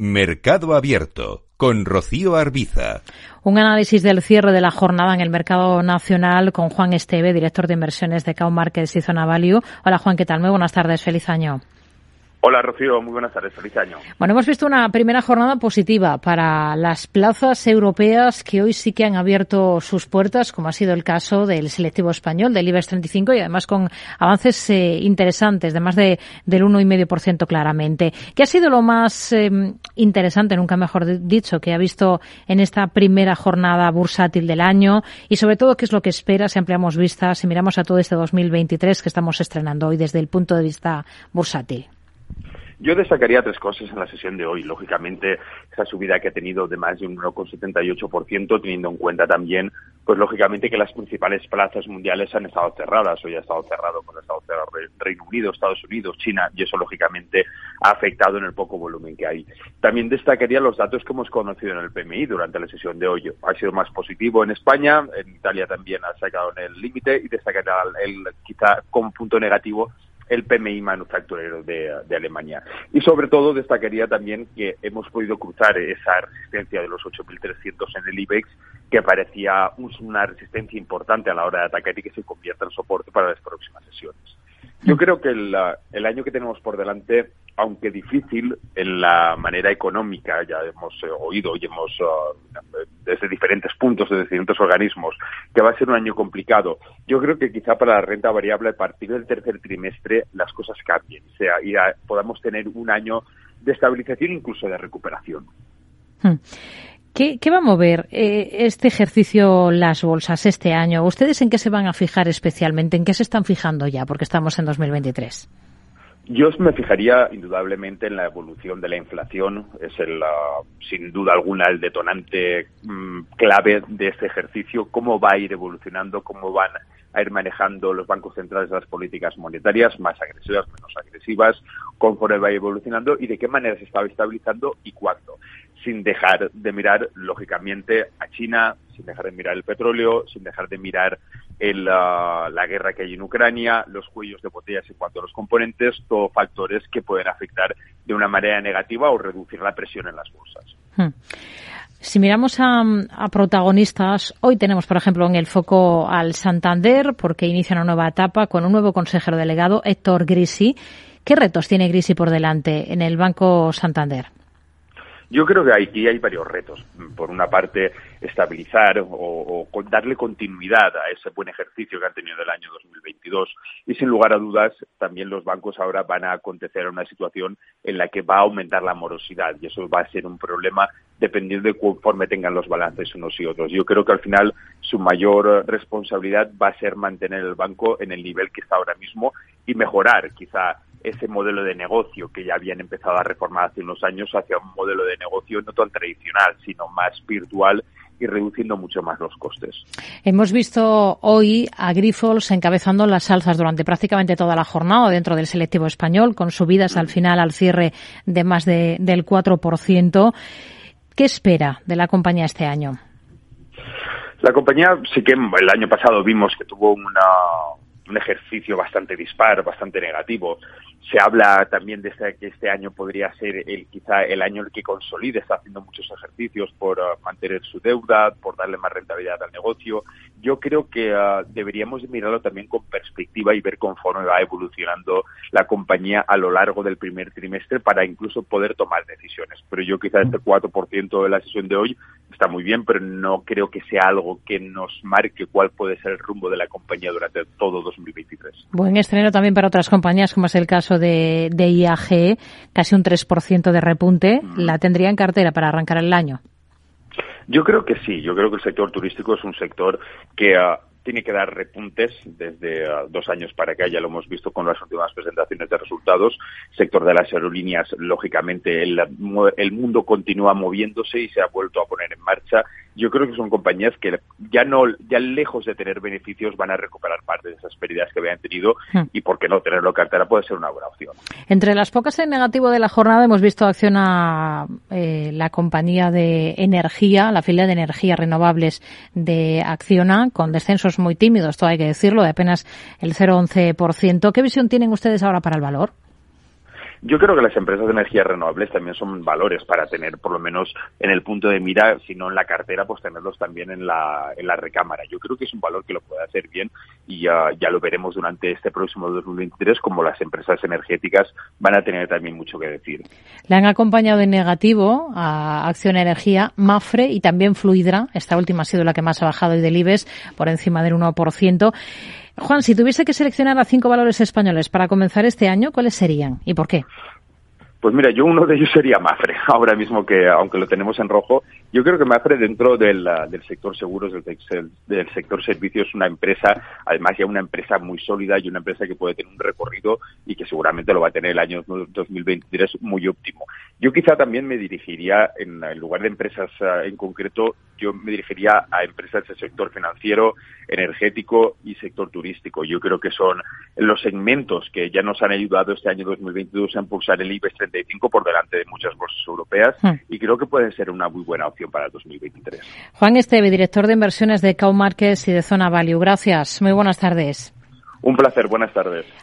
Mercado Abierto con Rocío Arbiza. Un análisis del cierre de la jornada en el mercado nacional con Juan Esteve, director de inversiones de Cow Markets y Zona Value. Hola Juan, ¿qué tal? Muy buenas tardes, feliz año. Hola Rocío, muy buenas tardes, feliz año. Bueno, hemos visto una primera jornada positiva para las plazas europeas que hoy sí que han abierto sus puertas, como ha sido el caso del selectivo español, del IBEX 35, y además con avances eh, interesantes, de más de, del 1,5% claramente. ¿Qué ha sido lo más eh, interesante, nunca mejor dicho, que ha visto en esta primera jornada bursátil del año? Y sobre todo, ¿qué es lo que espera si ampliamos vistas, si miramos a todo este 2023 que estamos estrenando hoy desde el punto de vista bursátil? Yo destacaría tres cosas en la sesión de hoy. Lógicamente, esa subida que ha tenido de más de un 1,78%, teniendo en cuenta también, pues lógicamente que las principales plazas mundiales han estado cerradas. Hoy ha estado cerrado, con ha estado cerrado Reino Unido, Estados Unidos, China, y eso lógicamente ha afectado en el poco volumen que hay. También destacaría los datos que hemos conocido en el PMI durante la sesión de hoy. Ha sido más positivo en España, en Italia también ha sacado en el límite y destacaría el, quizá como punto negativo el PMI manufacturero de, Alemania. Y sobre todo destacaría también que hemos podido cruzar esa resistencia de los 8.300 en el IBEX, que parecía una resistencia importante a la hora de atacar y que se convierta en soporte para las próximas sesiones. Yo creo que el, año que tenemos por delante, aunque difícil en la manera económica, ya hemos eh, oído y hemos uh, desde diferentes puntos, de distintos organismos, que va a ser un año complicado. Yo creo que quizá para la renta variable a partir del tercer trimestre las cosas cambien, o sea, y podamos tener un año de estabilización incluso de recuperación. Hmm. ¿Qué, va a mover eh, este ejercicio las bolsas este año? ¿Ustedes en qué se van a fijar especialmente? ¿En qué se están fijando ya? Porque estamos en 2023. Yo me fijaría indudablemente en la evolución de la inflación. Es el, sin duda alguna el detonante mm, clave de este ejercicio. Cómo va a ir evolucionando, cómo van a ir manejando los bancos centrales las políticas monetarias, más agresivas, menos agresivas, conforme va evolucionando y de qué manera se está estabilizando y cuándo sin dejar de mirar, lógicamente, a China, sin dejar de mirar el petróleo, sin dejar de mirar la guerra que hay en Ucrania, los cuellos de botellas en cuanto a los componentes, todos factores que pueden afectar de una manera negativa o reducir la presión en las bolsas. Hmm. Si miramos a, a, protagonistas, hoy tenemos, por ejemplo, en el foco al Santander, porque inicia una nueva etapa con un nuevo consejero delegado, Héctor Grisi. ¿Qué retos tiene Grisi por delante en el Banco Santander? Yo creo que aquí hay varios retos. Por una parte, estabilizar o, darle continuidad a ese buen ejercicio que han tenido el año 2022. Y sin lugar a dudas, también los bancos ahora van a acontecer una situación en la que va a aumentar la morosidad y eso va a ser un problema dependiendo de conforme tengan los balances unos y otros. Yo creo que al final su mayor responsabilidad va a ser mantener el banco en el nivel que está ahora mismo y mejorar quizá ese modelo de negocio que ya habían empezado a reformar hace unos años hacia un modelo de negocio no tan tradicional, sino más virtual y reduciendo mucho más los costes. Hemos visto hoy a Grifols encabezando las alzas durante prácticamente toda la jornada dentro del selectivo español, con subidas al final al cierre de más de, del 4%. ¿Qué espera de la compañía este año? La compañía sí que el año pasado vimos que tuvo una, un ejercicio bastante dispar, bastante negativo. Se habla también de este, que este año podría ser el, quizá el año en el que consolide, está haciendo muchos ejercicios por uh, mantener su deuda, por darle más rentabilidad al negocio. Yo creo que uh, deberíamos mirarlo también con perspectiva y ver conforme va evolucionando la compañía a lo largo del primer trimestre para incluso poder tomar decisiones. Pero yo quizá este 4% de la sesión de hoy está muy bien, pero no creo que sea algo que nos marque cuál puede ser el rumbo de la compañía durante todo 2023. Buen estreno también para otras compañías, como es el caso de, IAG, casi un 3% de repunte. Mm. ¿La tendría en cartera para arrancar el año? Yo creo que sí, yo creo que el sector turístico es un sector que ah, tiene que dar repuntes desde ah, dos años para acá, ya lo hemos visto con las últimas presentaciones de resultados. Sector de las aerolíneas, lógicamente, el, el mundo continúa moviéndose y se ha vuelto a poner en marcha yo creo que son compañías que ya no, ya lejos de tener beneficios van a recuperar parte de esas pérdidas que habían tenido hmm. y por qué no tenerlo en cartera puede ser una buena opción. Entre las pocas en negativo de la jornada hemos visto acción a eh, la compañía de energía, la filial de energías renovables de Acciona, con descensos muy tímidos, todo hay que decirlo, de apenas el 0,11%. ¿Qué visión tienen ustedes ahora para el valor? Yo creo que las empresas de energías renovables también son valores para tener, por lo menos en el punto de mira, si no en la cartera, pues tenerlos también en la, en la recámara. Yo creo que es un valor que lo puede hacer bien y ya, ya lo veremos durante este próximo 2023, como las empresas energéticas van a tener también mucho que decir. Le han acompañado en negativo a Acción Energía, Mafre y también Fluidra. Esta última ha sido la que más ha bajado y del IBEX por encima del 1%. Juan, si tuviese que seleccionar a cinco valores españoles para comenzar este año, ¿cuáles serían y por qué? Pues mira, yo uno de ellos sería Mafre, ahora mismo que, aunque lo tenemos en rojo, yo creo que Mafre dentro del, del sector seguros, del, del, sector servicios, es una empresa, además ya una empresa muy sólida y una empresa que puede tener un recorrido y que seguramente lo va a tener el año 2023 muy óptimo. Yo quizá también me dirigiría, en, en lugar de empresas uh, en concreto, yo me dirigiría a empresas del sector financiero, energético y sector turístico. Yo creo que son los segmentos que ya nos han ayudado este año 2022 a impulsar el IBEX 35 por delante de muchas bolsas europeas hmm. y creo que puede ser una muy buena opción para 2023. Juan Esteve, director de inversiones de Cow Markets y de Zona Value. Gracias. Muy buenas tardes. Un placer. Buenas tardes.